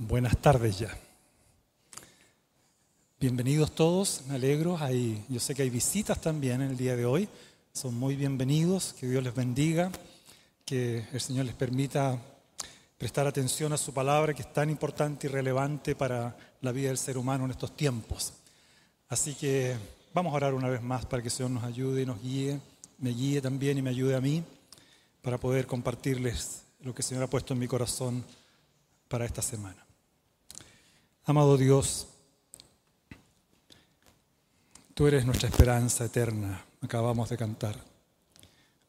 Buenas tardes ya. Bienvenidos todos, me alegro. Hay, yo sé que hay visitas también en el día de hoy. Son muy bienvenidos, que Dios les bendiga, que el Señor les permita prestar atención a su palabra, que es tan importante y relevante para la vida del ser humano en estos tiempos. Así que vamos a orar una vez más para que el Señor nos ayude y nos guíe, me guíe también y me ayude a mí para poder compartirles lo que el Señor ha puesto en mi corazón para esta semana. Amado Dios, tú eres nuestra esperanza eterna, acabamos de cantar,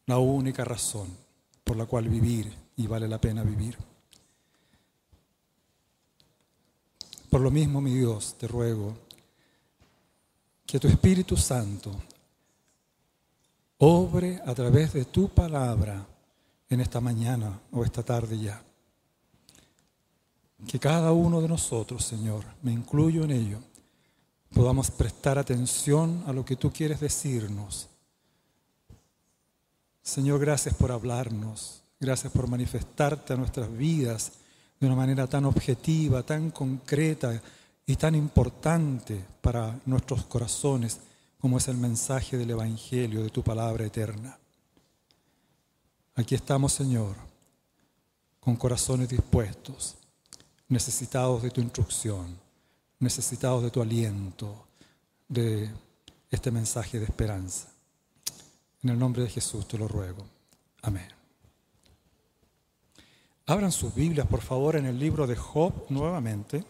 la única razón por la cual vivir y vale la pena vivir. Por lo mismo, mi Dios, te ruego que tu Espíritu Santo obre a través de tu palabra en esta mañana o esta tarde ya. Que cada uno de nosotros, Señor, me incluyo en ello, podamos prestar atención a lo que tú quieres decirnos. Señor, gracias por hablarnos, gracias por manifestarte a nuestras vidas de una manera tan objetiva, tan concreta y tan importante para nuestros corazones como es el mensaje del Evangelio, de tu palabra eterna. Aquí estamos, Señor, con corazones dispuestos, necesitados de tu instrucción, necesitados de tu aliento, de este mensaje de esperanza. En el nombre de Jesús te lo ruego. Amén. Abran sus Biblias, por favor, en el libro de Job nuevamente.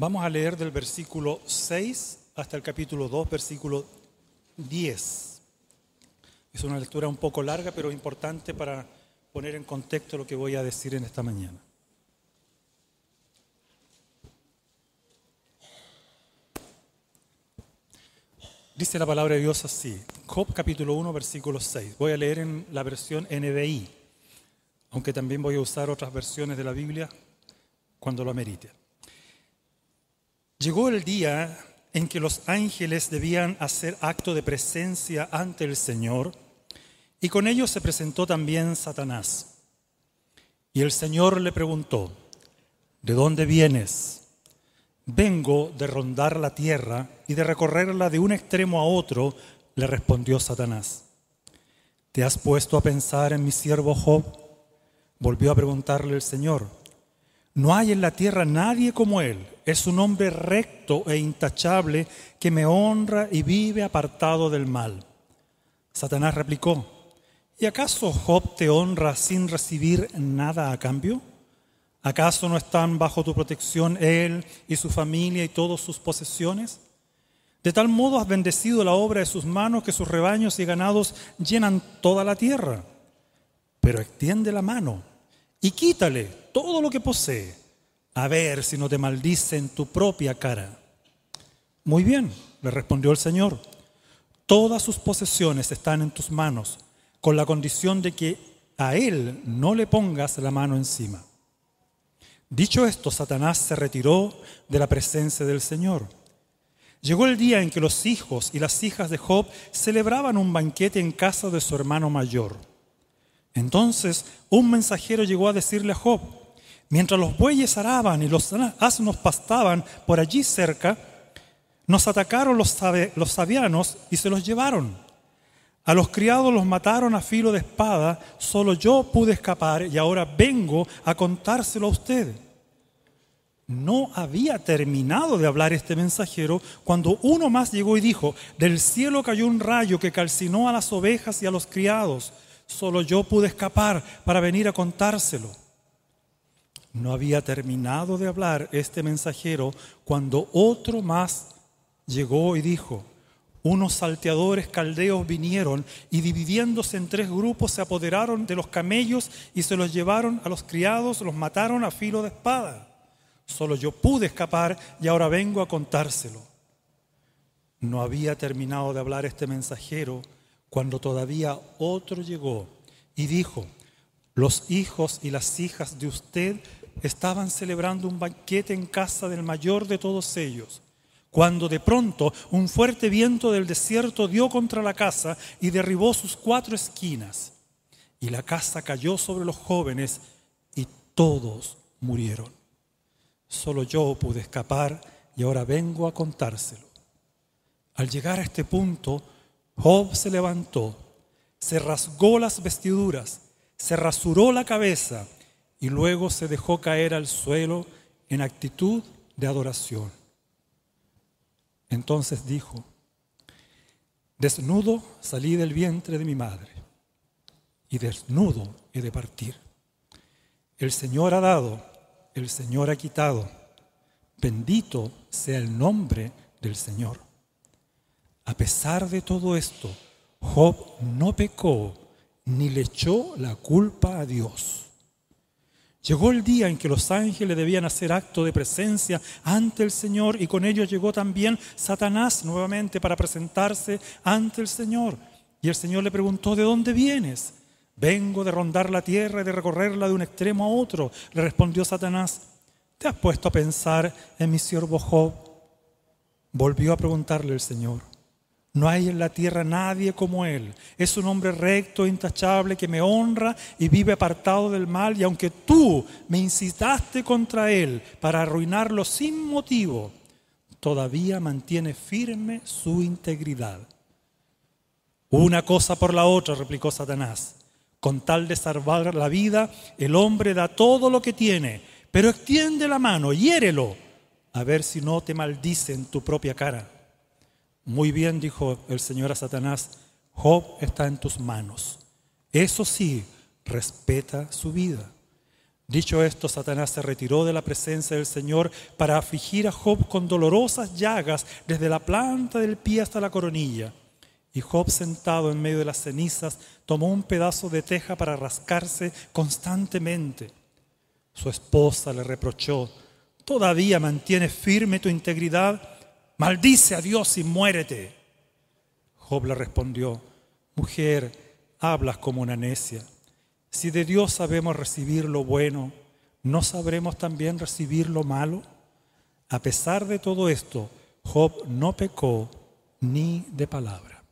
Vamos a leer del versículo 6 hasta el capítulo 2, versículo 10. Es una lectura un poco larga, pero importante para poner en contexto lo que voy a decir en esta mañana. Dice la palabra de Dios así, Job capítulo 1, versículo 6. Voy a leer en la versión NBI, aunque también voy a usar otras versiones de la Biblia cuando lo amerite. Llegó el día en que los ángeles debían hacer acto de presencia ante el Señor, y con ellos se presentó también Satanás. Y el Señor le preguntó, ¿de dónde vienes? Vengo de rondar la tierra y de recorrerla de un extremo a otro, le respondió Satanás. ¿Te has puesto a pensar en mi siervo Job? Volvió a preguntarle el Señor. No hay en la tierra nadie como él. Es un hombre recto e intachable que me honra y vive apartado del mal. Satanás replicó, ¿y acaso Job te honra sin recibir nada a cambio? ¿Acaso no están bajo tu protección él y su familia y todas sus posesiones? De tal modo has bendecido la obra de sus manos que sus rebaños y ganados llenan toda la tierra. Pero extiende la mano y quítale todo lo que posee, a ver si no te maldice en tu propia cara. Muy bien, le respondió el Señor, todas sus posesiones están en tus manos, con la condición de que a él no le pongas la mano encima. Dicho esto, Satanás se retiró de la presencia del Señor. Llegó el día en que los hijos y las hijas de Job celebraban un banquete en casa de su hermano mayor. Entonces un mensajero llegó a decirle a Job, mientras los bueyes araban y los asnos pastaban por allí cerca, nos atacaron los, sabianos y se los llevaron. A los criados los mataron a filo de espada, solo yo pude escapar y ahora vengo a contárselo a usted. No había terminado de hablar este mensajero cuando uno más llegó y dijo, del cielo cayó un rayo que calcinó a las ovejas y a los criados. Solo yo pude escapar para venir a contárselo. No había terminado de hablar este mensajero cuando otro más llegó y dijo, unos salteadores caldeos vinieron y dividiéndose en tres grupos se apoderaron de los camellos y se los llevaron a los criados, los mataron a filo de espada. Solo yo pude escapar y ahora vengo a contárselo. No había terminado de hablar este mensajero cuando todavía otro llegó y dijo, los hijos y las hijas de usted estaban celebrando un banquete en casa del mayor de todos ellos, cuando de pronto un fuerte viento del desierto dio contra la casa y derribó sus cuatro esquinas. Y la casa cayó sobre los jóvenes y todos murieron. Solo yo pude escapar y ahora vengo a contárselo. Al llegar a este punto, Job se levantó, se rasgó las vestiduras, se rasuró la cabeza y luego se dejó caer al suelo en actitud de adoración. Entonces dijo, desnudo salí del vientre de mi madre y desnudo he de partir. El Señor ha dado, el Señor ha quitado. Bendito sea el nombre del Señor. A pesar de todo esto, Job no pecó ni le echó la culpa a Dios. Llegó el día en que los ángeles debían hacer acto de presencia ante el Señor y con ellos llegó también Satanás nuevamente para presentarse ante el Señor. Y el Señor le preguntó, ¿de dónde vienes? Vengo de rondar la tierra y de recorrerla de un extremo a otro, le respondió Satanás. ¿Te has puesto a pensar en mi siervo Job? Volvió a preguntarle el Señor. No hay en la tierra nadie como Él. Es un hombre recto, intachable, que me honra y vive apartado del mal. Y aunque tú me incitaste contra Él para arruinarlo sin motivo, todavía mantiene firme su integridad. Una cosa por la otra, replicó Satanás. Con tal de salvar la vida, el hombre da todo lo que tiene, pero extiende la mano, hiérelo, a ver si no te maldice en tu propia cara. Muy bien, dijo el Señor a Satanás, Job está en tus manos. Eso sí, respeta su vida. Dicho esto, Satanás se retiró de la presencia del Señor para afligir a Job con dolorosas llagas desde la planta del pie hasta la coronilla. Y Job, sentado en medio de las cenizas, tomó un pedazo de teja para rascarse constantemente. Su esposa le reprochó, ¿todavía mantienes firme tu integridad? Maldice a Dios y muérete. Job le respondió, mujer, hablas como una necia. Si de Dios sabemos recibir lo bueno, ¿no sabremos también recibir lo malo? A pesar de todo esto, Job no pecó ni de palabra.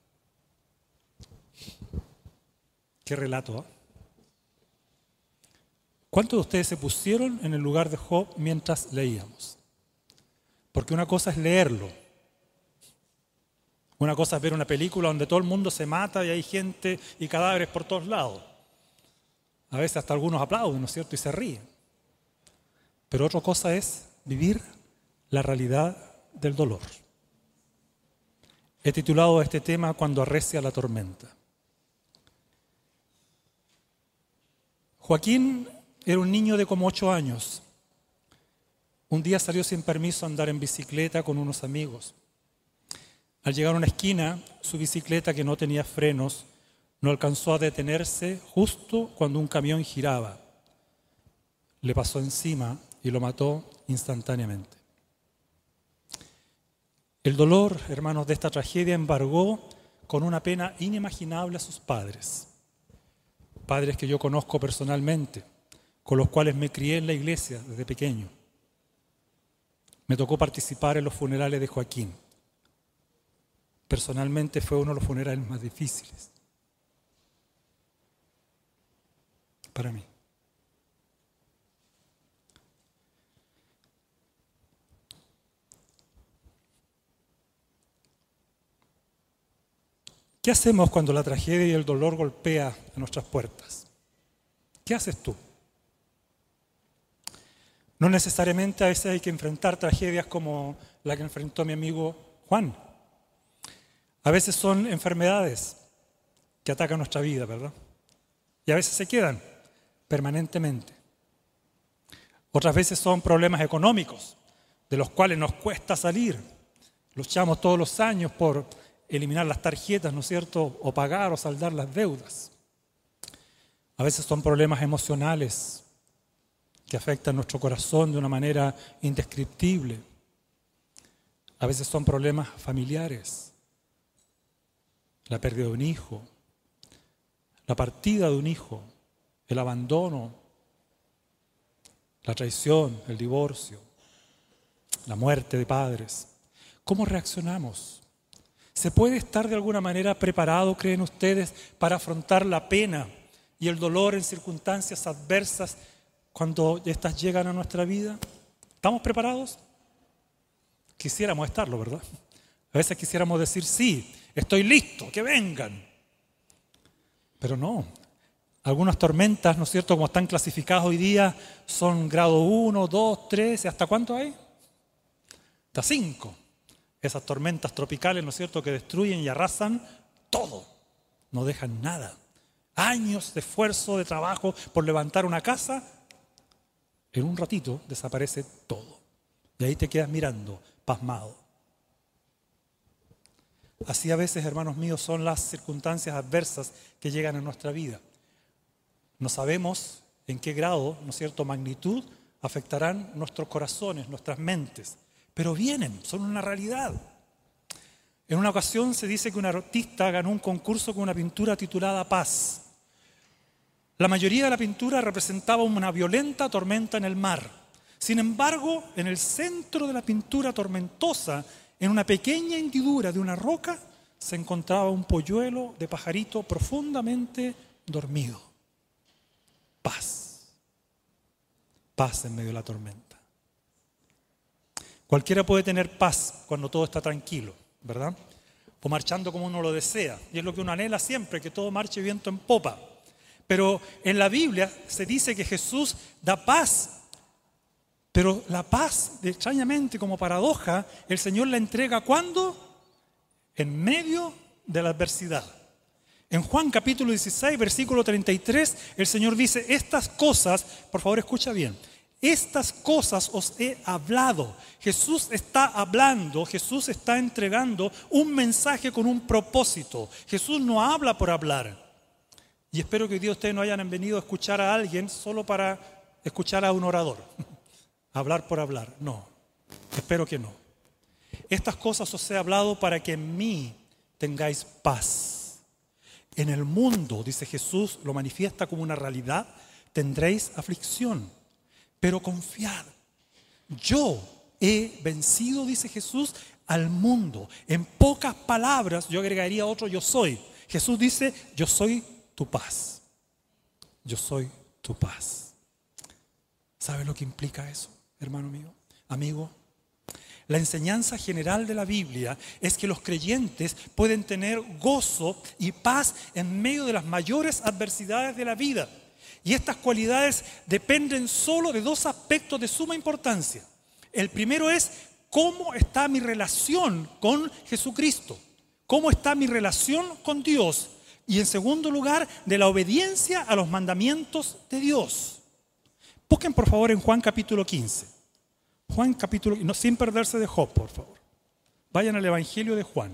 Qué relato. ¿eh? ¿Cuántos de ustedes se pusieron en el lugar de Job mientras leíamos? Porque una cosa es leerlo. Una cosa es ver una película donde todo el mundo se mata y hay gente y cadáveres por todos lados. A veces hasta algunos aplauden, ¿no es cierto? Y se ríen. Pero otra cosa es vivir la realidad del dolor. He titulado este tema Cuando arrecia la tormenta. Joaquín era un niño de como ocho años. Un día salió sin permiso a andar en bicicleta con unos amigos. Al llegar a una esquina, su bicicleta, que no tenía frenos, no alcanzó a detenerse justo cuando un camión giraba. Le pasó encima y lo mató instantáneamente. El dolor, hermanos, de esta tragedia embargó con una pena inimaginable a sus padres. Padres que yo conozco personalmente, con los cuales me crié en la iglesia desde pequeño. Me tocó participar en los funerales de Joaquín. Personalmente fue uno de los funerales más difíciles para mí. ¿Qué hacemos cuando la tragedia y el dolor golpea a nuestras puertas? ¿Qué haces tú? No necesariamente a veces hay que enfrentar tragedias como la que enfrentó mi amigo Juan. A veces son enfermedades que atacan nuestra vida, ¿verdad? Y a veces se quedan permanentemente. Otras veces son problemas económicos, de los cuales nos cuesta salir. Luchamos todos los años por eliminar las tarjetas, ¿no es cierto? O pagar o saldar las deudas. A veces son problemas emocionales, que afectan nuestro corazón de una manera indescriptible. A veces son problemas familiares, la pérdida de un hijo, la partida de un hijo, el abandono, la traición, el divorcio, la muerte de padres. ¿Cómo reaccionamos? ¿Se puede estar de alguna manera preparado, creen ustedes, para afrontar la pena y el dolor en circunstancias adversas cuando estas llegan a nuestra vida? ¿Estamos preparados? Quisiéramos estarlo, ¿verdad? A veces quisiéramos decir, sí, estoy listo, que vengan. Pero no. Algunas tormentas, ¿no es cierto?, como están clasificadas hoy día, son grado 1, 2, 3, ¿hasta cuánto hay? Hasta 5. Esas tormentas tropicales, ¿no es cierto?, que destruyen y arrasan todo. No dejan nada. Años de esfuerzo, de trabajo por levantar una casa, en un ratito desaparece todo. Y ahí te quedas mirando, pasmado. Así a veces, hermanos míos, son las circunstancias adversas que llegan a nuestra vida. No sabemos en qué grado, ¿no es cierto?, magnitud afectarán nuestros corazones, nuestras mentes, pero vienen, son una realidad. En una ocasión se dice que un artista ganó un concurso con una pintura titulada Paz. La mayoría de la pintura representaba una violenta tormenta en el mar. Sin embargo, en el centro de la pintura tormentosa, en una pequeña hendidura de una roca, se encontraba un polluelo de pajarito profundamente dormido. Paz. Paz en medio de la tormenta. Cualquiera puede tener paz cuando todo está tranquilo, ¿verdad? O marchando como uno lo desea. Y es lo que uno anhela siempre, que todo marche viento en popa. Pero en la Biblia se dice que Jesús da paz. Pero la paz, extrañamente como paradoja, el Señor la entrega cuando? En medio de la adversidad. En Juan capítulo 16, versículo 33, el Señor dice, estas cosas, por favor escucha bien, estas cosas os he hablado. Jesús está hablando, Jesús está entregando un mensaje con un propósito. Jesús no habla por hablar. Y espero que hoy día ustedes no hayan venido a escuchar a alguien solo para escuchar a un orador. hablar por hablar. No, espero que no. Estas cosas os he hablado para que en mí tengáis paz. En el mundo, dice Jesús, lo manifiesta como una realidad, tendréis aflicción, pero confiad. Yo he vencido, dice Jesús, al mundo. En pocas palabras, yo agregaría otro yo soy. Jesús dice, yo soy tu paz. Yo soy tu paz. ¿Sabes lo que implica eso, hermano mío? Amigo, la enseñanza general de la Biblia es que los creyentes pueden tener gozo y paz en medio de las mayores adversidades de la vida. Y estas cualidades dependen solo de dos aspectos de suma importancia. El primero es cómo está mi relación con Jesucristo, cómo está mi relación con Dios y en segundo lugar, de la obediencia a los mandamientos de Dios. Busquen por favor en Juan capítulo 15. Juan capítulo, no, sin perderse de Job, por favor. Vayan al Evangelio de Juan.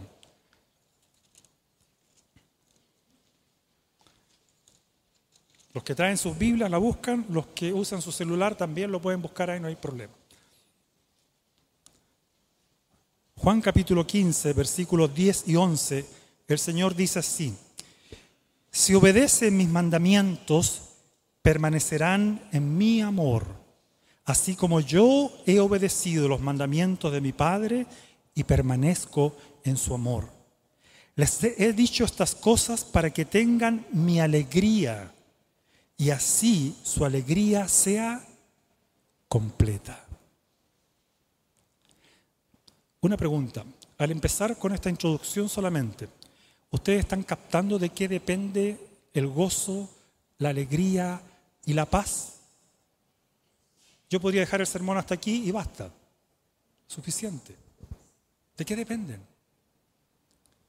Los que traen sus Biblias la buscan, los que usan su celular también lo pueden buscar ahí, no hay problema. Juan capítulo 15, versículos 10 y 11, el Señor dice así, si obedecen mis mandamientos, permanecerán en mi amor, así como yo he obedecido los mandamientos de mi Padre y permanezco en su amor. Les he dicho estas cosas para que tengan mi alegría y así su alegría sea completa. Una pregunta, al empezar con esta introducción solamente, ¿Ustedes están captando de qué depende el gozo, la alegría y la paz? Yo podría dejar el sermón hasta aquí y basta. Suficiente. ¿De qué dependen?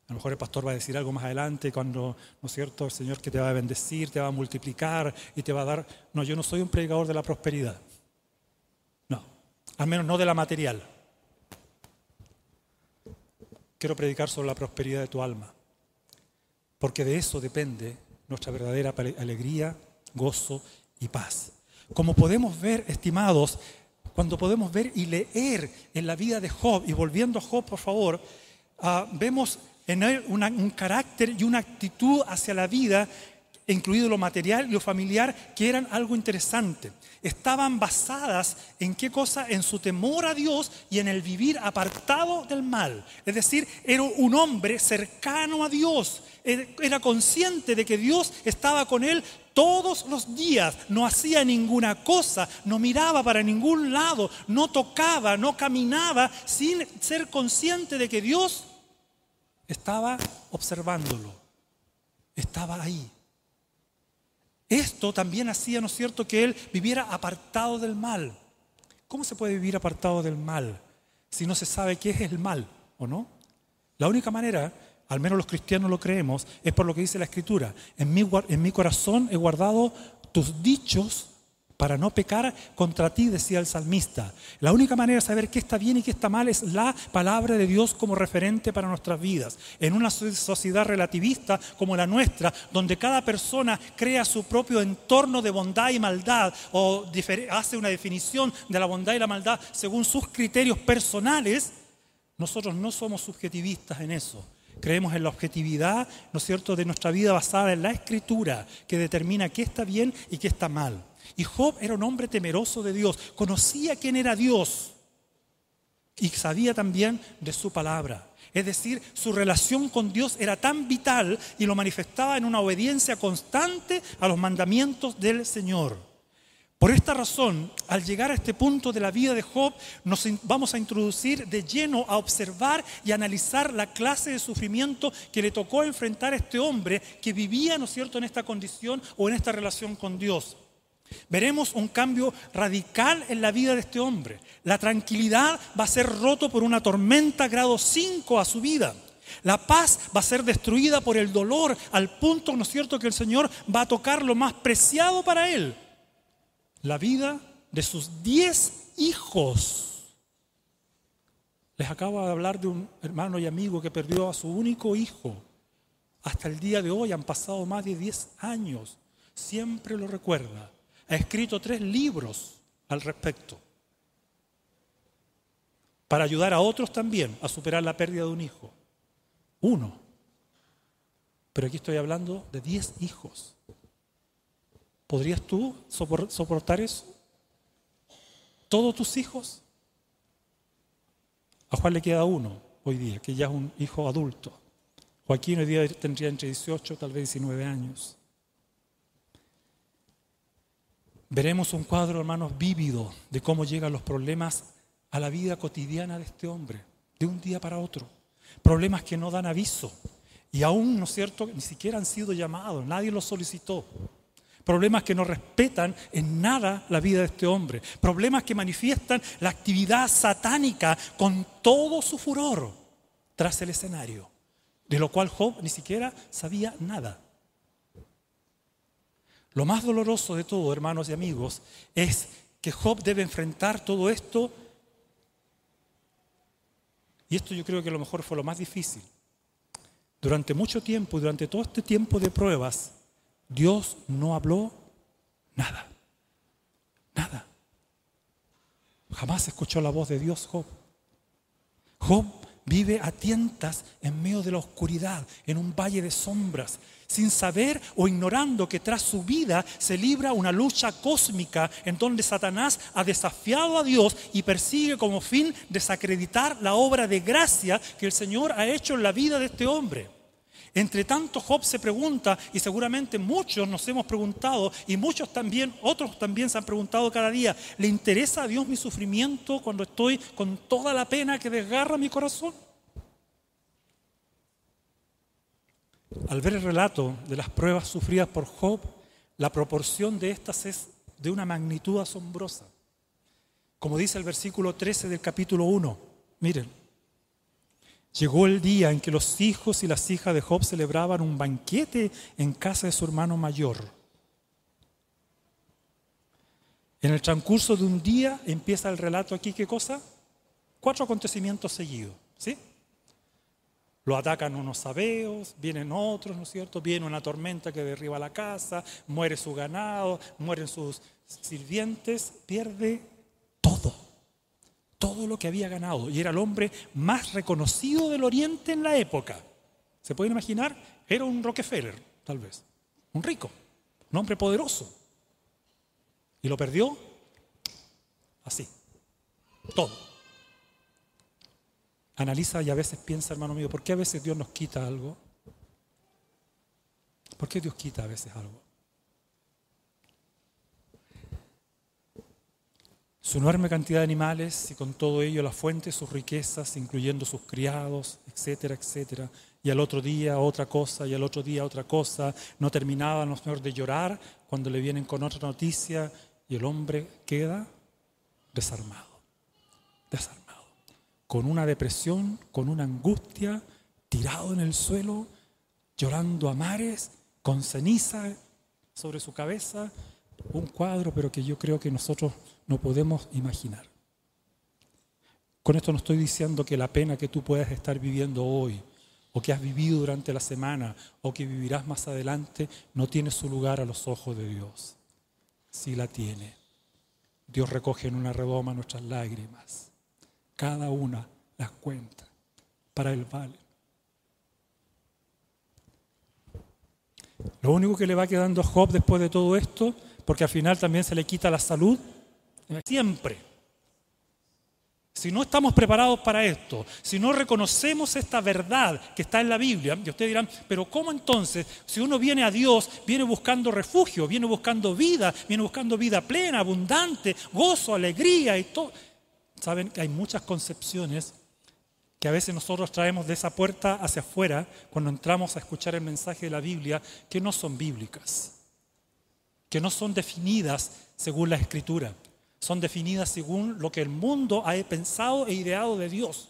A lo mejor el pastor va a decir algo más adelante cuando, ¿no es cierto?, el Señor que te va a bendecir, te va a multiplicar y te va a dar... No, yo no soy un predicador de la prosperidad. No, al menos no de la material. Quiero predicar sobre la prosperidad de tu alma porque de eso depende nuestra verdadera alegría, gozo y paz. Como podemos ver, estimados, cuando podemos ver y leer en la vida de Job, y volviendo a Job, por favor, ah, vemos en él un carácter y una actitud hacia la vida incluido lo material y lo familiar, que eran algo interesante. Estaban basadas en qué cosa? En su temor a Dios y en el vivir apartado del mal. Es decir, era un hombre cercano a Dios. Era consciente de que Dios estaba con él todos los días. No hacía ninguna cosa, no miraba para ningún lado, no tocaba, no caminaba sin ser consciente de que Dios estaba observándolo. Estaba ahí. Esto también hacía, ¿no es cierto?, que él viviera apartado del mal. ¿Cómo se puede vivir apartado del mal si no se sabe qué es el mal o no? La única manera, al menos los cristianos lo creemos, es por lo que dice la Escritura. En mi, en mi corazón he guardado tus dichos para no pecar contra ti, decía el salmista. La única manera de saber qué está bien y qué está mal es la palabra de Dios como referente para nuestras vidas. En una sociedad relativista como la nuestra, donde cada persona crea su propio entorno de bondad y maldad o hace una definición de la bondad y la maldad según sus criterios personales, nosotros no somos subjetivistas en eso. Creemos en la objetividad, ¿no es cierto?, de nuestra vida basada en la escritura que determina qué está bien y qué está mal. Y Job era un hombre temeroso de Dios, conocía quién era Dios y sabía también de su palabra. Es decir, su relación con Dios era tan vital y lo manifestaba en una obediencia constante a los mandamientos del Señor. Por esta razón, al llegar a este punto de la vida de Job, nos vamos a introducir de lleno a observar y analizar la clase de sufrimiento que le tocó enfrentar a este hombre que vivía, ¿no es cierto?, en esta condición o en esta relación con Dios. Veremos un cambio radical en la vida de este hombre. La tranquilidad va a ser roto por una tormenta grado 5 a su vida. La paz va a ser destruida por el dolor al punto, ¿no es cierto?, que el Señor va a tocar lo más preciado para él. La vida de sus diez hijos. Les acabo de hablar de un hermano y amigo que perdió a su único hijo. Hasta el día de hoy han pasado más de diez años. Siempre lo recuerda ha escrito tres libros al respecto para ayudar a otros también a superar la pérdida de un hijo. Uno. Pero aquí estoy hablando de diez hijos. ¿Podrías tú soportar eso? ¿Todos tus hijos? A Juan le queda uno hoy día, que ya es un hijo adulto. Joaquín hoy día tendría entre 18, tal vez 19 años. Veremos un cuadro, hermanos, vívido de cómo llegan los problemas a la vida cotidiana de este hombre, de un día para otro. Problemas que no dan aviso y aún, ¿no es cierto?, ni siquiera han sido llamados, nadie los solicitó. Problemas que no respetan en nada la vida de este hombre. Problemas que manifiestan la actividad satánica con todo su furor tras el escenario, de lo cual Job ni siquiera sabía nada. Lo más doloroso de todo, hermanos y amigos, es que Job debe enfrentar todo esto. Y esto yo creo que a lo mejor fue lo más difícil. Durante mucho tiempo, durante todo este tiempo de pruebas, Dios no habló nada. Nada. Jamás escuchó la voz de Dios Job. Job vive a tientas en medio de la oscuridad, en un valle de sombras, sin saber o ignorando que tras su vida se libra una lucha cósmica en donde Satanás ha desafiado a Dios y persigue como fin desacreditar la obra de gracia que el Señor ha hecho en la vida de este hombre. Entre tanto, Job se pregunta, y seguramente muchos nos hemos preguntado, y muchos también, otros también se han preguntado cada día, ¿le interesa a Dios mi sufrimiento cuando estoy con toda la pena que desgarra mi corazón? Al ver el relato de las pruebas sufridas por Job, la proporción de estas es de una magnitud asombrosa. Como dice el versículo 13 del capítulo 1, miren, llegó el día en que los hijos y las hijas de Job celebraban un banquete en casa de su hermano mayor. En el transcurso de un día empieza el relato aquí, ¿qué cosa? Cuatro acontecimientos seguidos, ¿sí? Lo atacan unos sabeos, vienen otros, ¿no es cierto? Viene una tormenta que derriba la casa, muere su ganado, mueren sus sirvientes, pierde todo lo que había ganado. Y era el hombre más reconocido del Oriente en la época. ¿Se pueden imaginar? Era un Rockefeller, tal vez, un rico. un hombre poderoso. Y lo perdió así, todo. Analiza y a veces piensa, hermano mío, ¿por qué a veces Dios nos quita algo? ¿Por qué Dios quita a veces algo? Su enorme cantidad de animales y con todo ello la fuente, sus riquezas, incluyendo sus criados, etcétera, etcétera. Y al otro día otra cosa, y al otro día otra cosa. No terminaban los señores de llorar cuando le vienen con otra noticia y el hombre queda desarmado, desarmado con una depresión, con una angustia, tirado en el suelo, llorando a mares, con ceniza sobre su cabeza, un cuadro, pero que yo creo que nosotros no podemos imaginar. Con esto no estoy diciendo que la pena que tú puedas estar viviendo hoy, o que has vivido durante la semana, o que vivirás más adelante, no tiene su lugar a los ojos de Dios. Sí la tiene. Dios recoge en una redoma nuestras lágrimas cada una las cuenta. Para el vale. Lo único que le va quedando a Job después de todo esto, porque al final también se le quita la salud, siempre. Si no estamos preparados para esto, si no reconocemos esta verdad que está en la Biblia, y ustedes dirán, pero ¿cómo entonces, si uno viene a Dios, viene buscando refugio, viene buscando vida, viene buscando vida plena, abundante, gozo, alegría y todo? Saben que hay muchas concepciones que a veces nosotros traemos de esa puerta hacia afuera cuando entramos a escuchar el mensaje de la Biblia que no son bíblicas, que no son definidas según la escritura, son definidas según lo que el mundo ha pensado e ideado de Dios.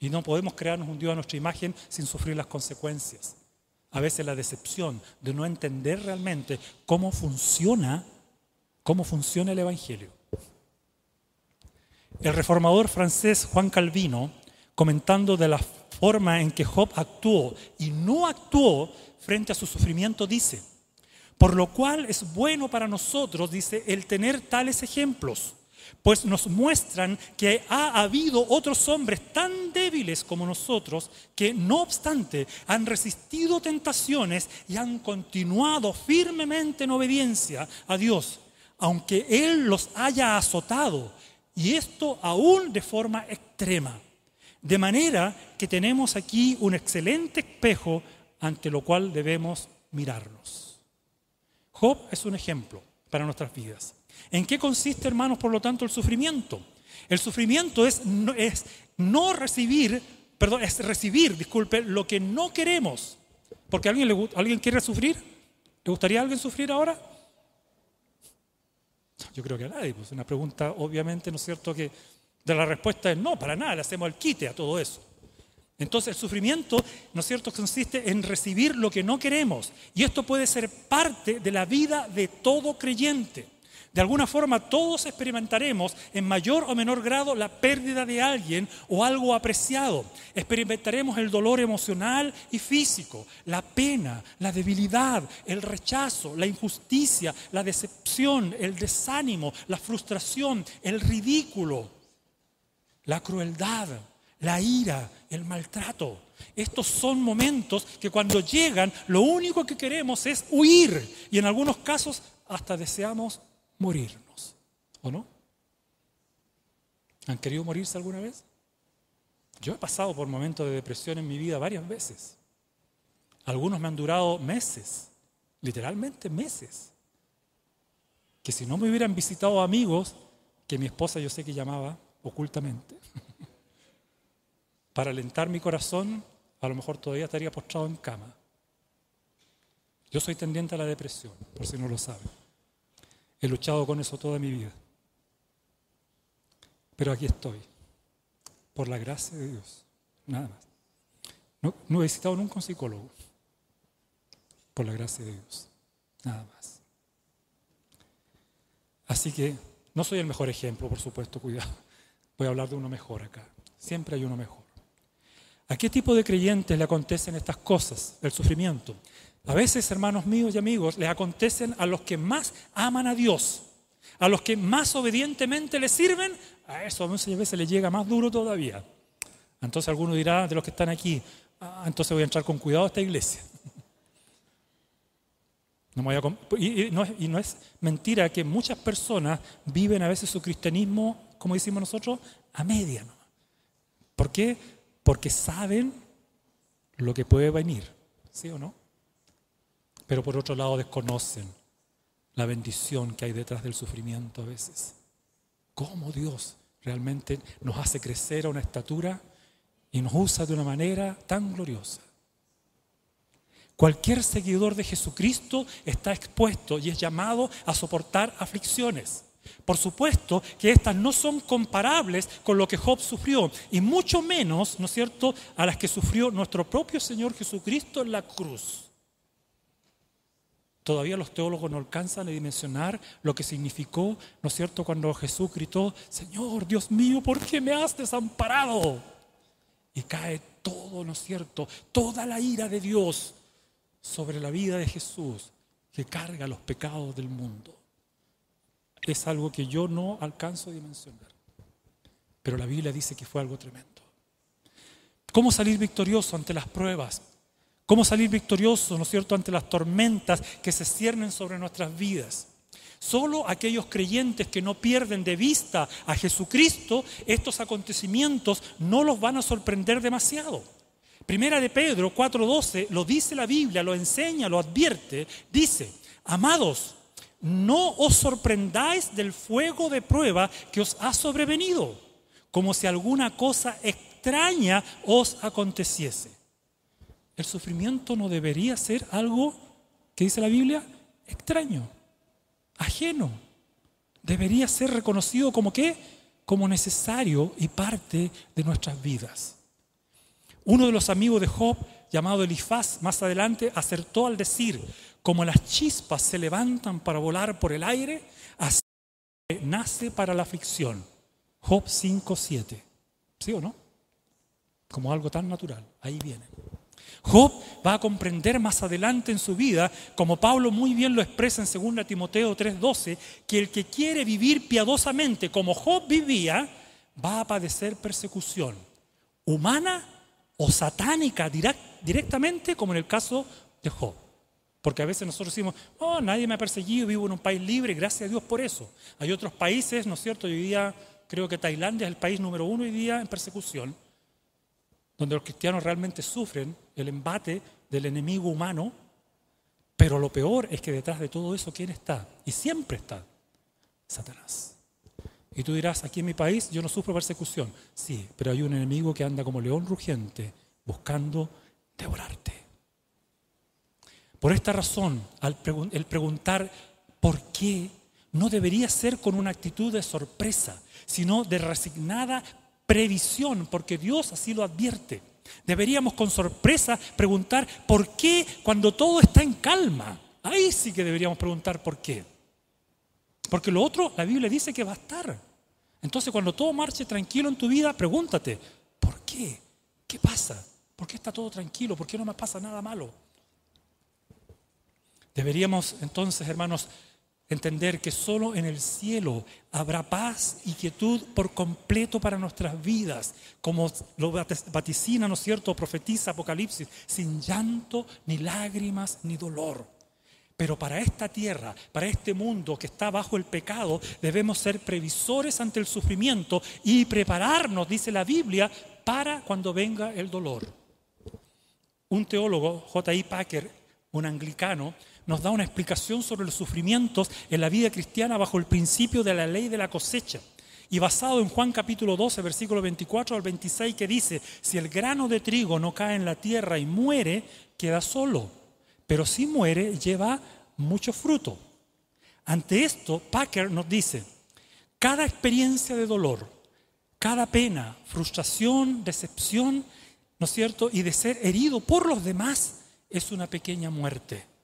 Y no podemos crearnos un Dios a nuestra imagen sin sufrir las consecuencias. A veces la decepción de no entender realmente cómo funciona, cómo funciona el Evangelio. El reformador francés Juan Calvino, comentando de la forma en que Job actuó y no actuó frente a su sufrimiento, dice, por lo cual es bueno para nosotros, dice, el tener tales ejemplos, pues nos muestran que ha habido otros hombres tan débiles como nosotros que no obstante han resistido tentaciones y han continuado firmemente en obediencia a Dios, aunque Él los haya azotado y esto aún de forma extrema. De manera que tenemos aquí un excelente espejo ante lo cual debemos mirarnos. Job es un ejemplo para nuestras vidas. ¿En qué consiste, hermanos, por lo tanto, el sufrimiento? El sufrimiento es no, es no recibir, perdón, es recibir, disculpe, lo que no queremos. Porque alguien, le, ¿alguien quiere sufrir? ¿Le gustaría a alguien sufrir ahora? Yo creo que a nadie. Pues una pregunta, obviamente, ¿no es cierto? Que de la respuesta es no, para nada, le hacemos el quite a todo eso. Entonces el sufrimiento, ¿no es cierto?, consiste en recibir lo que no queremos. Y esto puede ser parte de la vida de todo creyente. De alguna forma todos experimentaremos en mayor o menor grado la pérdida de alguien o algo apreciado. Experimentaremos el dolor emocional y físico, la pena, la debilidad, el rechazo, la injusticia, la decepción, el desánimo, la frustración, el ridículo, la crueldad, la ira, el maltrato. Estos son momentos que cuando llegan lo único que queremos es huir y en algunos casos hasta deseamos morirnos, ¿o no? ¿Han querido morirse alguna vez? Yo he pasado por momentos de depresión en mi vida varias veces. Algunos me han durado meses, literalmente meses. Que si no me hubieran visitado amigos, que mi esposa yo sé que llamaba ocultamente, para alentar mi corazón, a lo mejor todavía estaría postrado en cama. Yo soy tendiente a la depresión, por si no lo saben. He luchado con eso toda mi vida. Pero aquí estoy, por la gracia de Dios, nada más. No, he visitado nunca un psicólogo, por la gracia de Dios, nada más. Así que no soy el mejor ejemplo, por supuesto, cuidado. Voy a hablar de uno mejor acá. Siempre hay uno mejor. ¿A qué tipo de creyentes le acontecen estas cosas, el sufrimiento? A veces, hermanos míos y amigos, les acontecen a los que más aman a Dios, a los que más obedientemente le sirven, a eso a veces les llega más duro todavía. Entonces alguno dirá de los que están aquí, ah, entonces voy a entrar con cuidado a esta iglesia. No me y, no es, no es mentira que muchas personas viven a veces su cristianismo, como decimos nosotros, a media. ¿Por qué? Porque saben lo que puede venir, ¿sí o no? Pero por otro lado desconocen la bendición que hay detrás del sufrimiento a veces. Cómo Dios realmente nos hace crecer a una estatura y nos usa de una manera tan gloriosa. Cualquier seguidor de Jesucristo está expuesto y es llamado a soportar aflicciones. Por supuesto que estas no son comparables con lo que Job sufrió, y mucho menos, ¿no es cierto?, a las que sufrió nuestro propio Señor Jesucristo en la cruz. Todavía los teólogos no alcanzan a dimensionar lo que significó, ¿no es cierto?, cuando Jesús gritó, Señor, Dios mío, ¿por qué me has desamparado? Y cae todo, ¿no es cierto?, toda la ira de Dios sobre la vida de Jesús que carga los pecados del mundo. Es algo que yo no alcanzo a dimensionar. Pero la Biblia dice que fue algo tremendo. ¿Cómo salir victorioso ante las pruebas? ¿Cómo salir victorioso, ¿no es cierto?, ante las tormentas que se ciernen sobre nuestras vidas. Solo aquellos creyentes que no pierden de vista a Jesucristo, estos acontecimientos no los van a sorprender demasiado. Primera de Pedro 4:12 lo dice la Biblia, lo enseña, lo advierte. Dice, amados, no os sorprendáis del fuego de prueba que os ha sobrevenido, como si alguna cosa extraña os aconteciese. El sufrimiento no debería ser algo, que dice la Biblia, extraño, ajeno. Debería ser reconocido como qué? Como necesario y parte de nuestras vidas. Uno de los amigos de Job, llamado Elifaz, más adelante acertó al decir, como las chispas se levantan para volar por el aire, así nace para la aflicción. Job 5.7. ¿Sí o no? Como algo tan natural. Ahí viene. Job va a comprender más adelante en su vida, como Pablo muy bien lo expresa en 2 Timoteo 3:12, que el que quiere vivir piadosamente como Job vivía, va a padecer persecución humana o satánica direct- directamente, como en el caso de Job. Porque a veces nosotros decimos, oh, nadie me ha perseguido, vivo en un país libre, gracias a Dios por eso. Hay otros países, ¿no es cierto? Hoy día creo que Tailandia es el país número uno hoy día en persecución donde los cristianos realmente sufren el embate del enemigo humano, pero lo peor es que detrás de todo eso, ¿quién está? Y siempre está Satanás. Y tú dirás, aquí en mi país yo no sufro persecución. Sí, pero hay un enemigo que anda como león rugiente buscando devorarte. Por esta razón, el preguntar por qué no debería ser con una actitud de sorpresa, sino de resignada previsión, porque Dios así lo advierte. Deberíamos con sorpresa preguntar por qué cuando todo está en calma. Ahí sí que deberíamos preguntar por qué. Porque lo otro, la Biblia dice que va a estar. Entonces, cuando todo marche tranquilo en tu vida, pregúntate, ¿por qué? ¿Qué pasa? ¿Por qué está todo tranquilo? ¿Por qué no me pasa nada malo? Deberíamos entonces, hermanos, entender que solo en el cielo habrá paz y quietud por completo para nuestras vidas, como lo vaticina, ¿no es cierto?, profetiza Apocalipsis, sin llanto, ni lágrimas, ni dolor. Pero para esta tierra, para este mundo que está bajo el pecado, debemos ser previsores ante el sufrimiento y prepararnos, dice la Biblia, para cuando venga el dolor. Un teólogo, J.I. Packer, un anglicano, nos da una explicación sobre los sufrimientos en la vida cristiana bajo el principio de la ley de la cosecha. Y basado en Juan capítulo 12, versículo 24 al 26, que dice, si el grano de trigo no cae en la tierra y muere, queda solo. Pero si muere, lleva mucho fruto. Ante esto, Packer nos dice, cada experiencia de dolor, cada pena, frustración, decepción, ¿no es cierto? Y de ser herido por los demás es una pequeña muerte.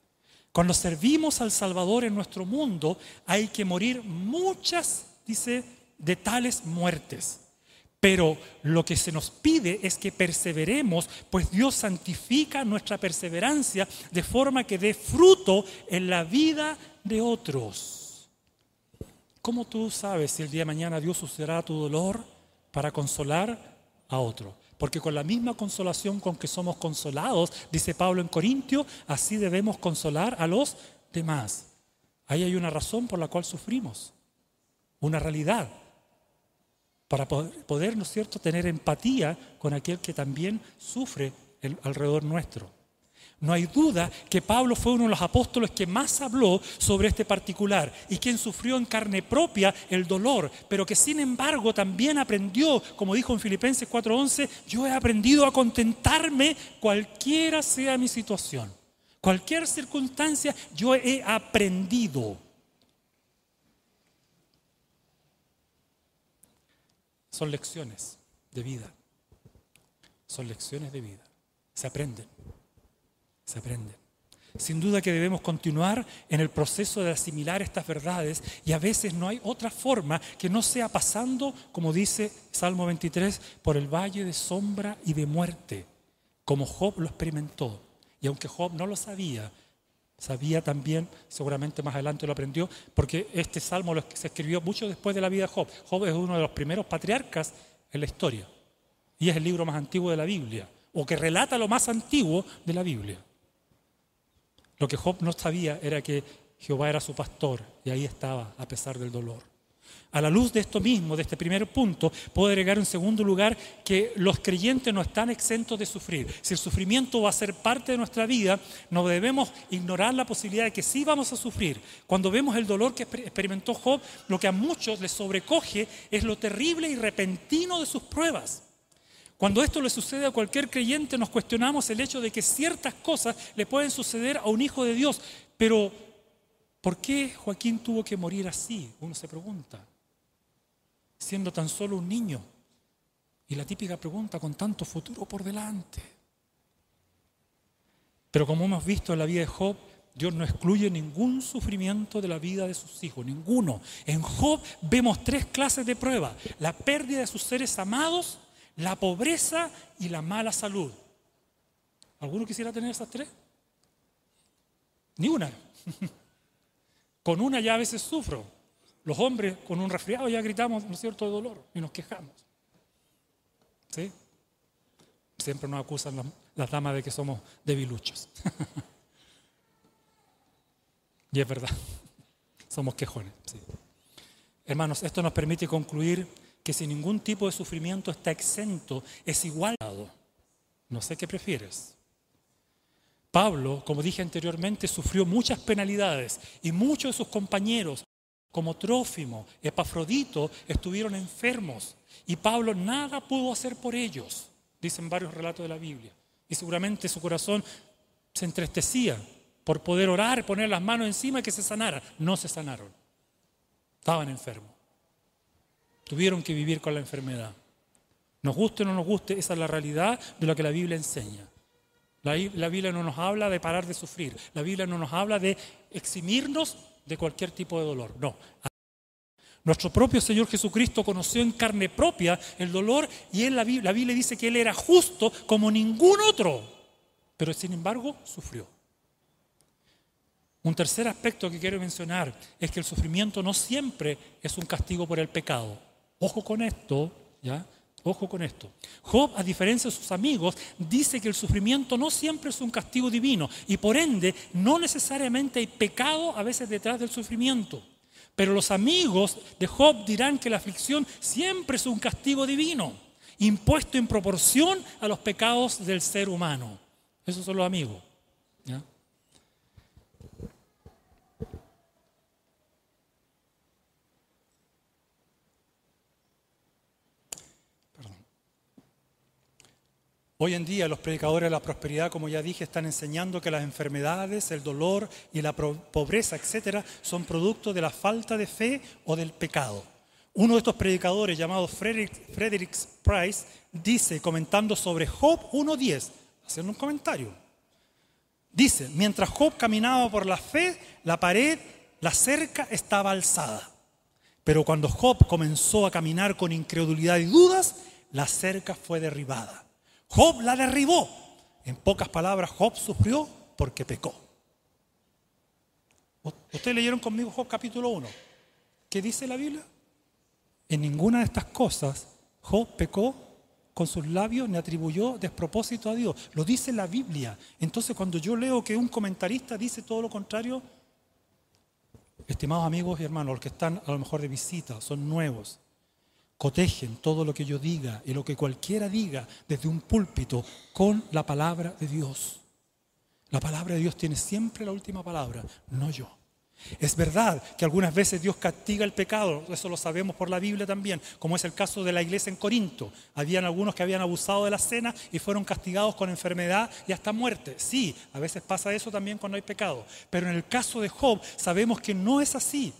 Cuando servimos al Salvador en nuestro mundo, hay que morir muchas, dice, de tales muertes. Pero lo que se nos pide es que perseveremos, pues Dios santifica nuestra perseverancia de forma que dé fruto en la vida de otros. ¿Cómo tú sabes si el día de mañana Dios usará tu dolor para consolar a otro? Porque con la misma consolación con que somos consolados, dice Pablo en Corintio, así debemos consolar a los demás. Ahí hay una razón por la cual sufrimos, una realidad, para poder, ¿no es cierto?, tener empatía con aquel que también sufre alrededor nuestro. No hay duda que Pablo fue uno de los apóstoles que más habló sobre este particular y quien sufrió en carne propia el dolor, pero que sin embargo también aprendió, como dijo en Filipenses 4:11, yo he aprendido a contentarme cualquiera sea mi situación. Cualquier circunstancia, yo he aprendido. Son lecciones de vida. Son lecciones de vida. Se aprenden se aprende. Sin duda que debemos continuar en el proceso de asimilar estas verdades y a veces no hay otra forma que no sea pasando, como dice Salmo 23, por el valle de sombra y de muerte, como Job lo experimentó. Y aunque Job no lo sabía, sabía también, seguramente más adelante lo aprendió, porque este salmo se escribió mucho después de la vida de Job. Job es uno de los primeros patriarcas en la historia y es el libro más antiguo de la Biblia, o que relata lo más antiguo de la Biblia. Lo que Job no sabía era que Jehová era su pastor y ahí estaba a pesar del dolor. A la luz de esto mismo, de este primer punto, puedo agregar en segundo lugar que los creyentes no están exentos de sufrir. Si el sufrimiento va a ser parte de nuestra vida, no debemos ignorar la posibilidad de que sí vamos a sufrir. Cuando vemos el dolor que experimentó Job, lo que a muchos les sobrecoge es lo terrible y repentino de sus pruebas. Cuando esto le sucede a cualquier creyente, nos cuestionamos el hecho de que ciertas cosas le pueden suceder a un hijo de Dios. Pero, ¿por qué Joaquín tuvo que morir así? Uno se pregunta, siendo tan solo un niño. Y la típica pregunta, con tanto futuro por delante. Pero como hemos visto en la vida de Job, Dios no excluye ningún sufrimiento de la vida de sus hijos, ninguno. En Job vemos tres clases de prueba. La pérdida de sus seres amados, la pobreza y la mala salud. ¿Alguno quisiera tener esas tres? Ni una. con una ya a veces sufro. Los hombres con un resfriado ya gritamos, ¿no es cierto?, de dolor y nos quejamos. ¿Sí? Siempre nos acusan las, damas de que somos debiluchos. y es verdad, somos quejones. Hermanos, esto nos permite concluir que sin ningún tipo de sufrimiento está exento, es igual. No sé qué prefieres. Pablo, como dije anteriormente, sufrió muchas penalidades y muchos de sus compañeros, como Trófimo, Epafrodito, estuvieron enfermos y Pablo nada pudo hacer por ellos, dicen varios relatos de la Biblia. Y seguramente su corazón se entristecía por poder orar, poner las manos encima y que se sanara. No se sanaron. Estaban enfermos. Tuvieron que vivir con la enfermedad. Nos guste o no nos guste, esa es la realidad de lo que la Biblia enseña. La, Biblia no nos habla de parar de sufrir. La Biblia no nos habla de eximirnos de cualquier tipo de dolor. No. Nuestro propio Señor Jesucristo conoció en carne propia el dolor y en la, la Biblia dice que Él era justo como ningún otro. Pero sin embargo sufrió. Un tercer aspecto que quiero mencionar es que el sufrimiento no siempre es un castigo por el pecado. Ojo con esto, ¿ya? Ojo con esto. Job, a diferencia de sus amigos, dice que el sufrimiento no siempre es un castigo divino y por ende no necesariamente hay pecado a veces detrás del sufrimiento. Pero los amigos de Job dirán que la aflicción siempre es un castigo divino, impuesto en proporción a los pecados del ser humano. Esos son los amigos. ¿ya? Hoy en día los predicadores de la prosperidad, como ya dije, están enseñando que las enfermedades, el dolor y la pobreza, etcétera, son producto de la falta de fe o del pecado. Uno de estos predicadores, llamado Frederick, Price, dice, comentando sobre Job 1.10, haciendo un comentario, dice, mientras Job caminaba por la fe, la pared, la cerca estaba alzada. Pero cuando Job comenzó a caminar con incredulidad y dudas, la cerca fue derribada. Job la derribó. En pocas palabras, Job sufrió porque pecó. Ustedes leyeron conmigo Job capítulo 1. ¿Qué dice la Biblia? En ninguna de estas cosas Job pecó con sus labios ni atribuyó despropósito a Dios. Lo dice la Biblia. Entonces cuando yo leo que un comentarista dice todo lo contrario, estimados amigos y hermanos, los que están a lo mejor de visita, son nuevos, cotejen todo lo que yo diga y lo que cualquiera diga desde un púlpito con la palabra de Dios. La palabra de Dios tiene siempre la última palabra, no yo. Es verdad que algunas veces Dios castiga el pecado, eso lo sabemos por la Biblia también, como es el caso de la iglesia en Corinto. Habían algunos que habían abusado de la cena y fueron castigados con enfermedad y hasta muerte. Sí, a veces pasa eso también cuando hay pecado. Pero en el caso de Job sabemos que no es así.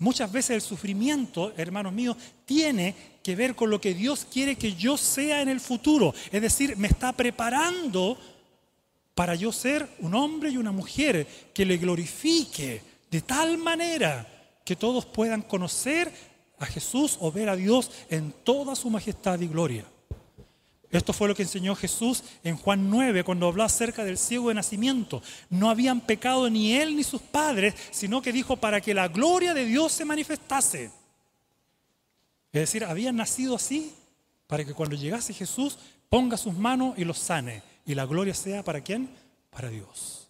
Muchas veces el sufrimiento, hermanos míos, tiene que ver con lo que Dios quiere que yo sea en el futuro. Es decir, me está preparando para yo ser un hombre y una mujer que le glorifique de tal manera que todos puedan conocer a Jesús o ver a Dios en toda su majestad y gloria. Esto fue lo que enseñó Jesús en Juan 9 cuando habló acerca del ciego de nacimiento. No habían pecado ni él ni sus padres, sino que dijo para que la gloria de Dios se manifestase. Es decir, habían nacido así para que cuando llegase Jesús ponga sus manos y los sane. Y la gloria sea para quién? Para Dios.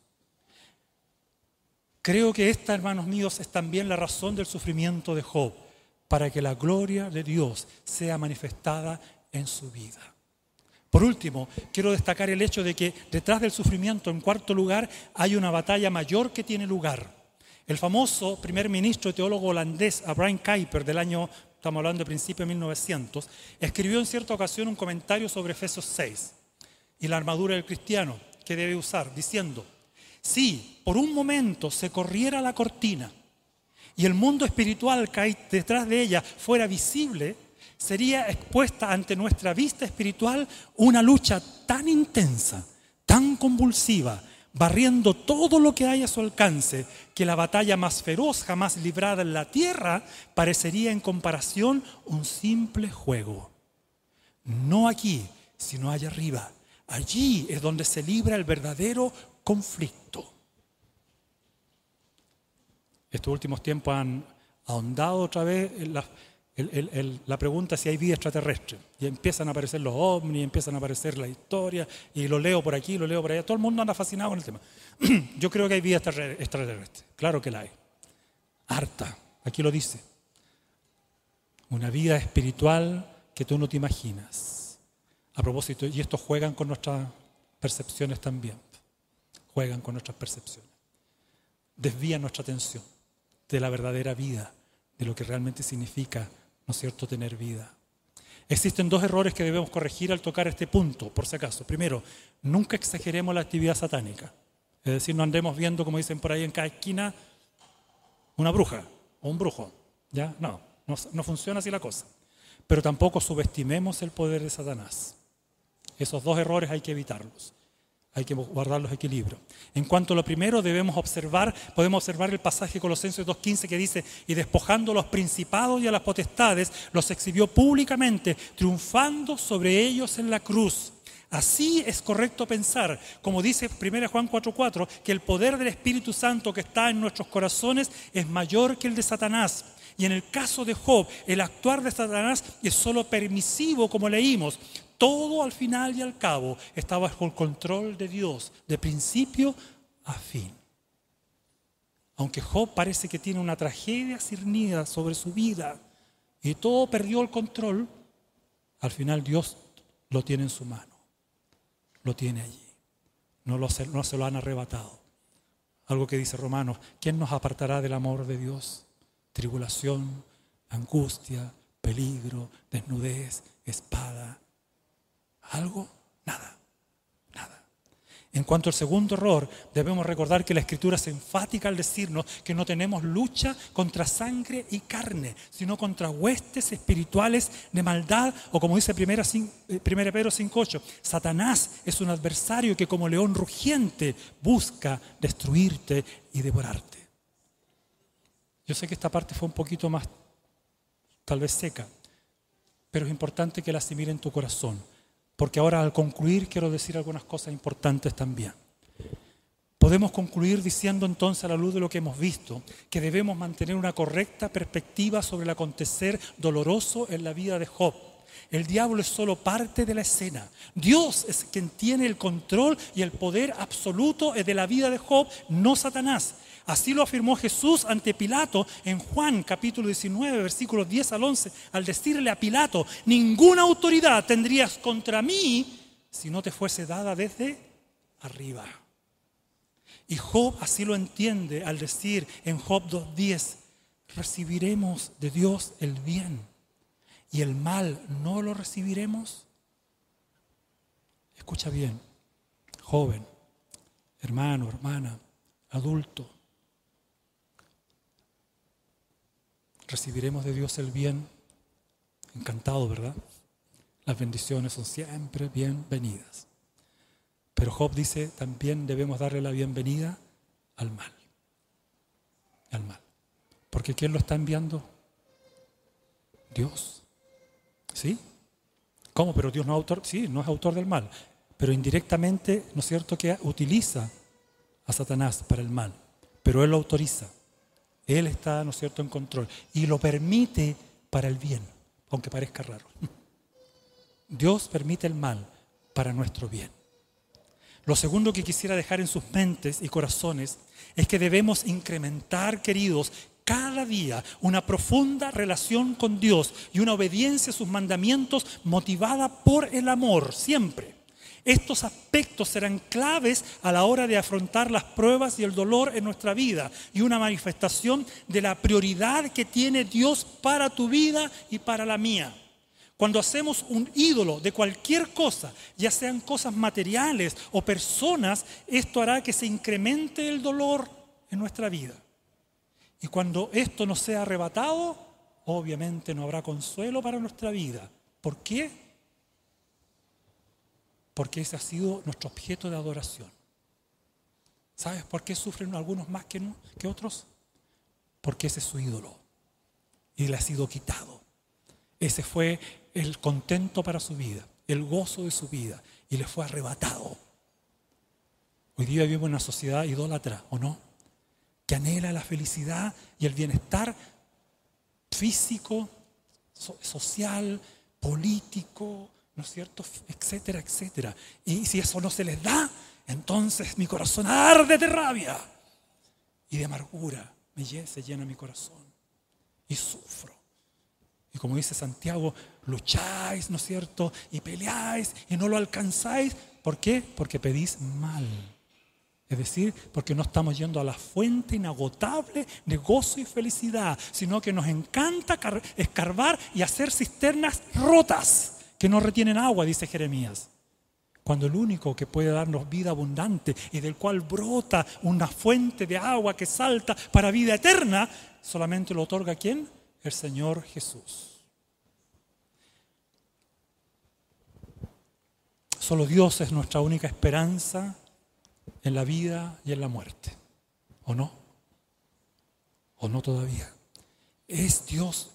Creo que esta, hermanos míos, es también la razón del sufrimiento de Job, para que la gloria de Dios sea manifestada en su vida. Por último, quiero destacar el hecho de que detrás del sufrimiento, en cuarto lugar, hay una batalla mayor que tiene lugar. El famoso primer ministro teólogo holandés, Abraham Kuyper, del año, estamos hablando de principio de 1900, escribió en cierta ocasión un comentario sobre Efesios 6 y la armadura del cristiano que debe usar, diciendo, si por un momento se corriera la cortina y el mundo espiritual que hay detrás de ella fuera visible, sería expuesta ante nuestra vista espiritual una lucha tan intensa, tan convulsiva, barriendo todo lo que hay a su alcance, que la batalla más feroz jamás librada en la tierra parecería en comparación un simple juego. No aquí, sino allá arriba. Allí es donde se libra el verdadero conflicto. Estos últimos tiempos han ahondado otra vez en pregunta si hay vida extraterrestre. Y empiezan a aparecer los ovnis, empiezan a aparecer la historia, y lo leo por aquí, lo leo por allá. Todo el mundo anda fascinado con el tema. Yo creo que hay vida extraterrestre. Claro que la hay. Harta. Aquí lo dice. Una vida espiritual que tú no te imaginas. A propósito, y estos juegan con nuestras percepciones también juegan con nuestras percepciones. Desvían nuestra atención de la verdadera vida, de lo que realmente significa, ¿no es cierto?, tener vida. Existen dos errores que debemos corregir al tocar este punto, por si acaso. Primero, nunca exageremos la actividad satánica. Es decir, no andemos viendo, como dicen por ahí en cada esquina, una bruja o un brujo. ¿Ya? No, no, no funciona así la cosa. Pero tampoco subestimemos el poder de Satanás. Esos dos errores hay que evitarlos hay que guardar los equilibrios. En cuanto a lo primero, debemos observar, podemos observar el pasaje Colosenses 2.15 que dice, y despojando a los principados y a las potestades, los exhibió públicamente, triunfando sobre ellos en la cruz. Así es correcto pensar, como dice 1 Juan 4.4, que el poder del Espíritu Santo que está en nuestros corazones es mayor que el de Satanás. Y en el caso de Job, el actuar de Satanás es solo permisivo, como leímos, todo al final y al cabo está bajo el control de Dios, de principio a fin. Aunque Job parece que tiene una tragedia cernida sobre su vida y todo perdió el control, al final Dios lo tiene en su mano, lo tiene allí, no, no se lo han arrebatado. Algo que dice Romanos, ¿quién nos apartará del amor de Dios? Tribulación, angustia, peligro, desnudez, espada, ¿Algo? Nada. Nada. En cuanto al segundo error, debemos recordar que la Escritura es enfática al decirnos que no tenemos lucha contra sangre y carne, sino contra huestes espirituales de maldad, o como dice 1 eh, Pedro 5.8, Satanás es un adversario que como león rugiente busca destruirte y devorarte. Yo sé que esta parte fue un poquito más, tal vez seca, pero es importante que la asimile en tu corazón porque ahora al concluir quiero decir algunas cosas importantes también. Podemos concluir diciendo entonces a la luz de lo que hemos visto que debemos mantener una correcta perspectiva sobre el acontecer doloroso en la vida de Job. El diablo es solo parte de la escena. Dios es quien tiene el control y el poder absoluto de la vida de Job, no Satanás. Así lo afirmó Jesús ante Pilato en Juan capítulo 19, versículos 10 al 11, al decirle a Pilato, ninguna autoridad tendrías contra mí si no te fuese dada desde arriba. Y Job así lo entiende al decir en Job 2.10, recibiremos de Dios el bien y el mal no lo recibiremos. Escucha bien, joven, hermano, hermana, adulto. Recibiremos de Dios el bien. Encantado, ¿verdad? Las bendiciones son siempre bienvenidas. Pero Job dice, también debemos darle la bienvenida al mal. Al mal. Porque ¿quién lo está enviando? Dios. ¿Sí? ¿Cómo? Pero Dios no es autor. Sí, no es autor del mal. Pero indirectamente, ¿no es cierto? Que utiliza a Satanás para el mal. Pero Él lo autoriza. Él está, ¿no es cierto?, en control. Y lo permite para el bien, aunque parezca raro. Dios permite el mal para nuestro bien. Lo segundo que quisiera dejar en sus mentes y corazones es que debemos incrementar, queridos, cada día una profunda relación con Dios y una obediencia a sus mandamientos motivada por el amor, siempre. Estos aspectos serán claves a la hora de afrontar las pruebas y el dolor en nuestra vida y una manifestación de la prioridad que tiene Dios para tu vida y para la mía. Cuando hacemos un ídolo de cualquier cosa, ya sean cosas materiales o personas, esto hará que se incremente el dolor en nuestra vida. Y cuando esto nos sea arrebatado, obviamente no habrá consuelo para nuestra vida. ¿Por qué? Porque ese ha sido nuestro objeto de adoración. ¿Sabes por qué sufren algunos más que, otros? Porque ese es su ídolo y le ha sido quitado. Ese fue el contento para su vida, el gozo de su vida, y le fue arrebatado. Hoy día vivimos en una sociedad idólatra, ¿o no? Que anhela la felicidad y el bienestar físico, social, político, ¿no es cierto? Etcétera, etcétera. Y si eso no se les da, entonces mi corazón arde de rabia y de amargura. Me se llena mi corazón y sufro. Y como dice Santiago, lucháis, ¿no es cierto? Y peleáis y no lo alcanzáis. ¿Por qué? Porque pedís mal. Es decir, porque no estamos yendo a la fuente inagotable de gozo y felicidad, sino que nos encanta escarbar y hacer cisternas rotas que no retienen agua, dice Jeremías. Cuando el único que puede darnos vida abundante y del cual brota una fuente de agua que salta para vida eterna, solamente lo otorga quién? El Señor Jesús. Solo Dios es nuestra única esperanza en la vida y en la muerte. ¿O no? ¿O no todavía? ¿Es Dios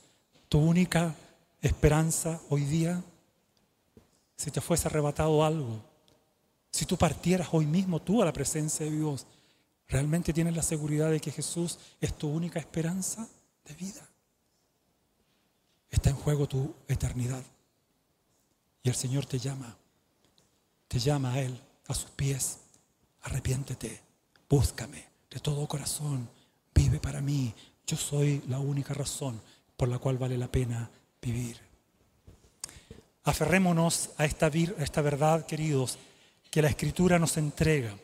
tu única esperanza hoy día? Si te fuese arrebatado algo, si tú partieras hoy mismo tú a la presencia de Dios, ¿realmente tienes la seguridad de que Jesús es tu única esperanza de vida? Está en juego tu eternidad. Y el Señor te llama te llama a Él, a sus pies. Arrepiéntete, búscame de todo corazón, vive para mí. Yo soy la única razón por la cual vale la pena vivir. Aferrémonos a esta, esta verdad, queridos, que la Escritura nos entrega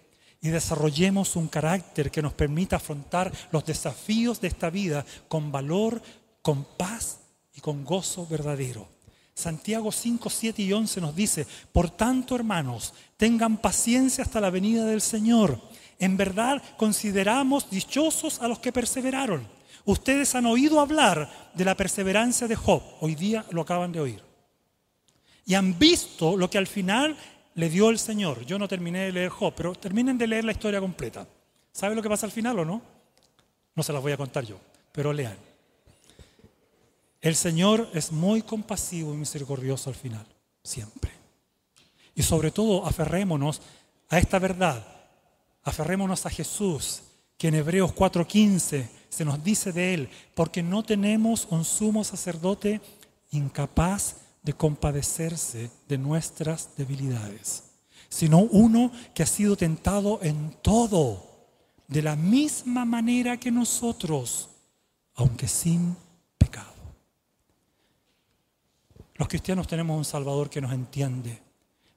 y desarrollemos un carácter que nos permita afrontar los desafíos de esta vida con valor, con paz y con gozo verdadero. Santiago 5, 7 y 11 nos dice, por tanto hermanos, tengan paciencia hasta la venida del Señor. En verdad consideramos dichosos a los que perseveraron. Ustedes han oído hablar de la perseverancia de Job, hoy día lo acaban de oír. Y han visto lo que al final le dio el Señor. Yo no terminé de leer Job, pero terminen de leer la historia completa. ¿Sabe lo que pasa al final o no? No se las voy a contar yo, pero lean. El Señor es muy compasivo y misericordioso al final, siempre. Y sobre todo, aferrémonos a esta verdad. Aferrémonos a Jesús, que en Hebreos 4:15 se nos dice de Él, porque no tenemos un sumo sacerdote incapaz de compadecerse de nuestras debilidades, sino uno que ha sido tentado en todo, de la misma manera que nosotros, aunque sin pecado. Los cristianos tenemos un Salvador que nos entiende,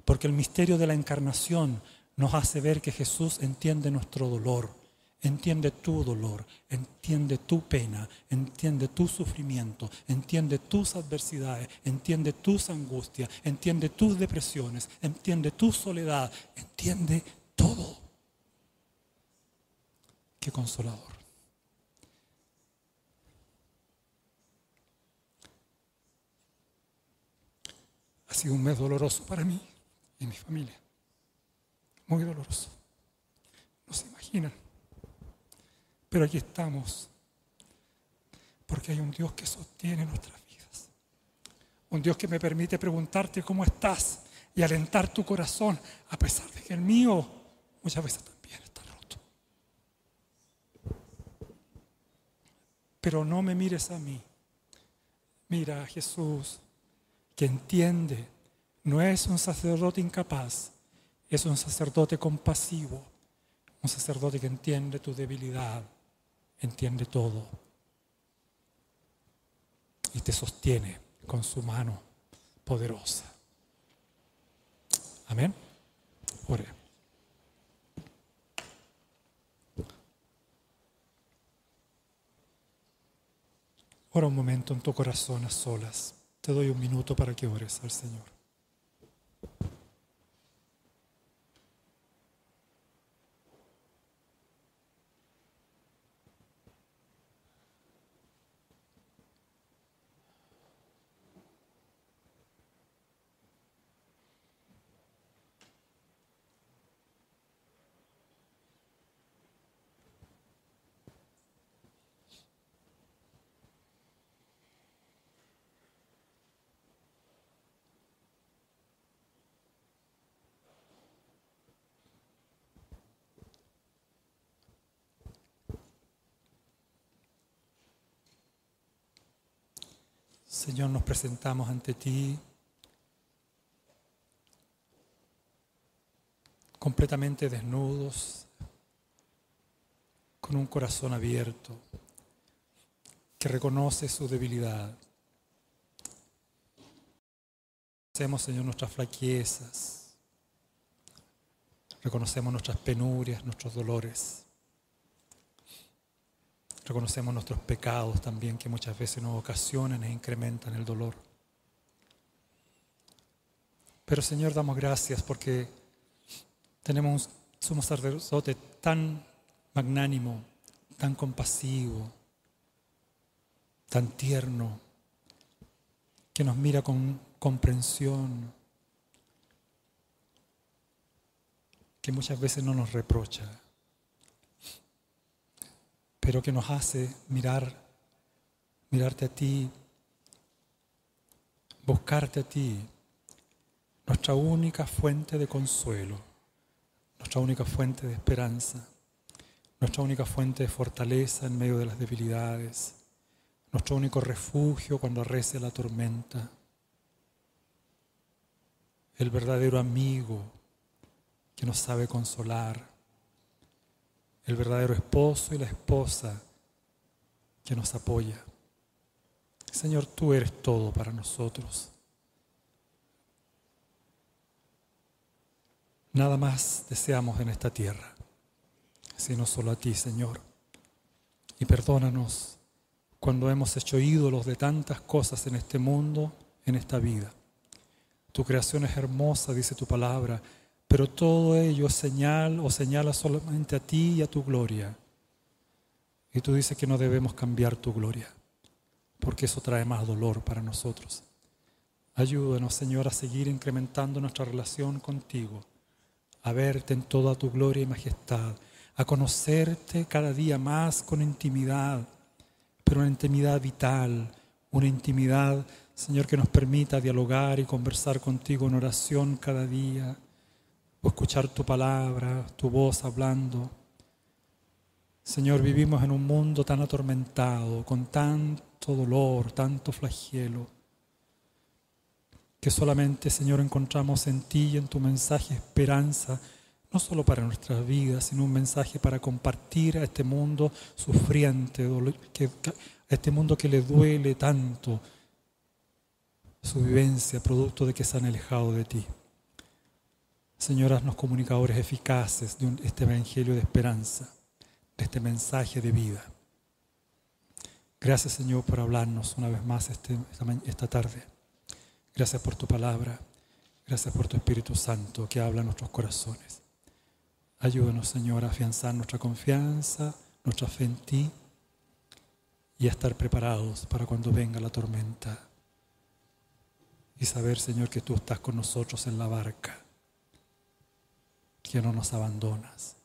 porque el misterio de la encarnación nos hace ver que Jesús entiende nuestro dolor, entiende tu dolor, entiende tu pena, entiende tu sufrimiento, entiende tus adversidades, entiende tus angustias, entiende tus depresiones, entiende tu soledad, entiende todo. Qué consolador. Ha sido un mes doloroso para mí y mi familia. Muy doloroso. No se imaginan. Pero aquí estamos. Porque hay un Dios que sostiene nuestras vidas. Un Dios que me permite preguntarte cómo estás y alentar tu corazón, a pesar de que el mío muchas veces también está roto. Pero no me mires a mí. Mira a Jesús, que entiende, no es un sacerdote incapaz, es un sacerdote compasivo, un sacerdote que entiende tu debilidad, entiende todo y te sostiene con su mano poderosa. Amén. Ore. Ora un momento en tu corazón a solas. Te doy un minuto para que ores al Señor. Señor, presentamos ante ti completamente desnudos, con un corazón abierto, que reconoce su debilidad. Reconocemos, Señor, nuestras flaquezas, reconocemos nuestras penurias, nuestros dolores. Reconocemos nuestros pecados también que muchas veces nos ocasionan e incrementan el dolor. Pero Señor, damos gracias porque tenemos un sumo sacerdote tan magnánimo, tan compasivo, tan tierno, que nos mira con comprensión, que muchas veces no nos reprocha pero que nos hace mirar, mirarte a ti, buscarte a ti, nuestra única fuente de consuelo, nuestra única fuente de esperanza, nuestra única fuente de fortaleza en medio de las debilidades, nuestro único refugio cuando arrece la tormenta, el verdadero amigo que nos sabe consolar el verdadero esposo y la esposa que nos apoya. Señor, tú eres todo para nosotros. Nada más deseamos en esta tierra, sino solo a ti, Señor. Y perdónanos cuando hemos hecho ídolos de tantas cosas en este mundo, en esta vida. Tu creación es hermosa, dice tu palabra, pero todo ello señal o señala solamente a ti y a tu gloria. Y tú dices que no debemos cambiar tu gloria, porque eso trae más dolor para nosotros. Ayúdanos, Señor, a seguir incrementando nuestra relación contigo, a verte en toda tu gloria y majestad, a conocerte cada día más con intimidad, pero una intimidad vital, una intimidad, Señor, que nos permita dialogar y conversar contigo en oración cada día o escuchar tu palabra, tu voz hablando. Señor, vivimos en un mundo tan atormentado, con tanto dolor, tanto flagelo, que solamente, Señor, encontramos en ti y en tu mensaje esperanza no solo para nuestras vidas, sino un mensaje para compartir a este mundo sufriente, a este mundo que le duele tanto su vivencia, producto de que se han alejado de ti. Señor, haznos comunicadores eficaces de este evangelio de esperanza, de este mensaje de vida. Gracias, Señor, por hablarnos una vez más este, esta tarde. Gracias por tu palabra. Gracias por tu Espíritu Santo que habla en nuestros corazones. Ayúdanos, Señor, a afianzar nuestra confianza, nuestra fe en ti y a estar preparados para cuando venga la tormenta. Y saber, Señor, que tú estás con nosotros en la barca, que no nos abandonas,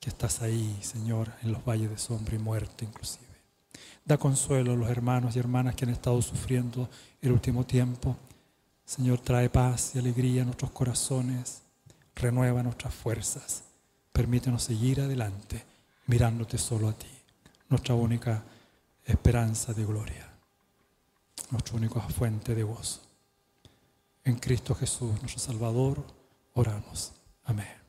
que estás ahí, Señor, en los valles de sombra y muerte inclusive. Da consuelo a los hermanos y hermanas que han estado sufriendo el último tiempo. Señor, trae paz y alegría a nuestros corazones renueva nuestras fuerzas, permítenos seguir adelante mirándote solo a ti, nuestra única esperanza de gloria, nuestra única fuente de gozo. En Cristo Jesús, nuestro Salvador, oramos. Amén.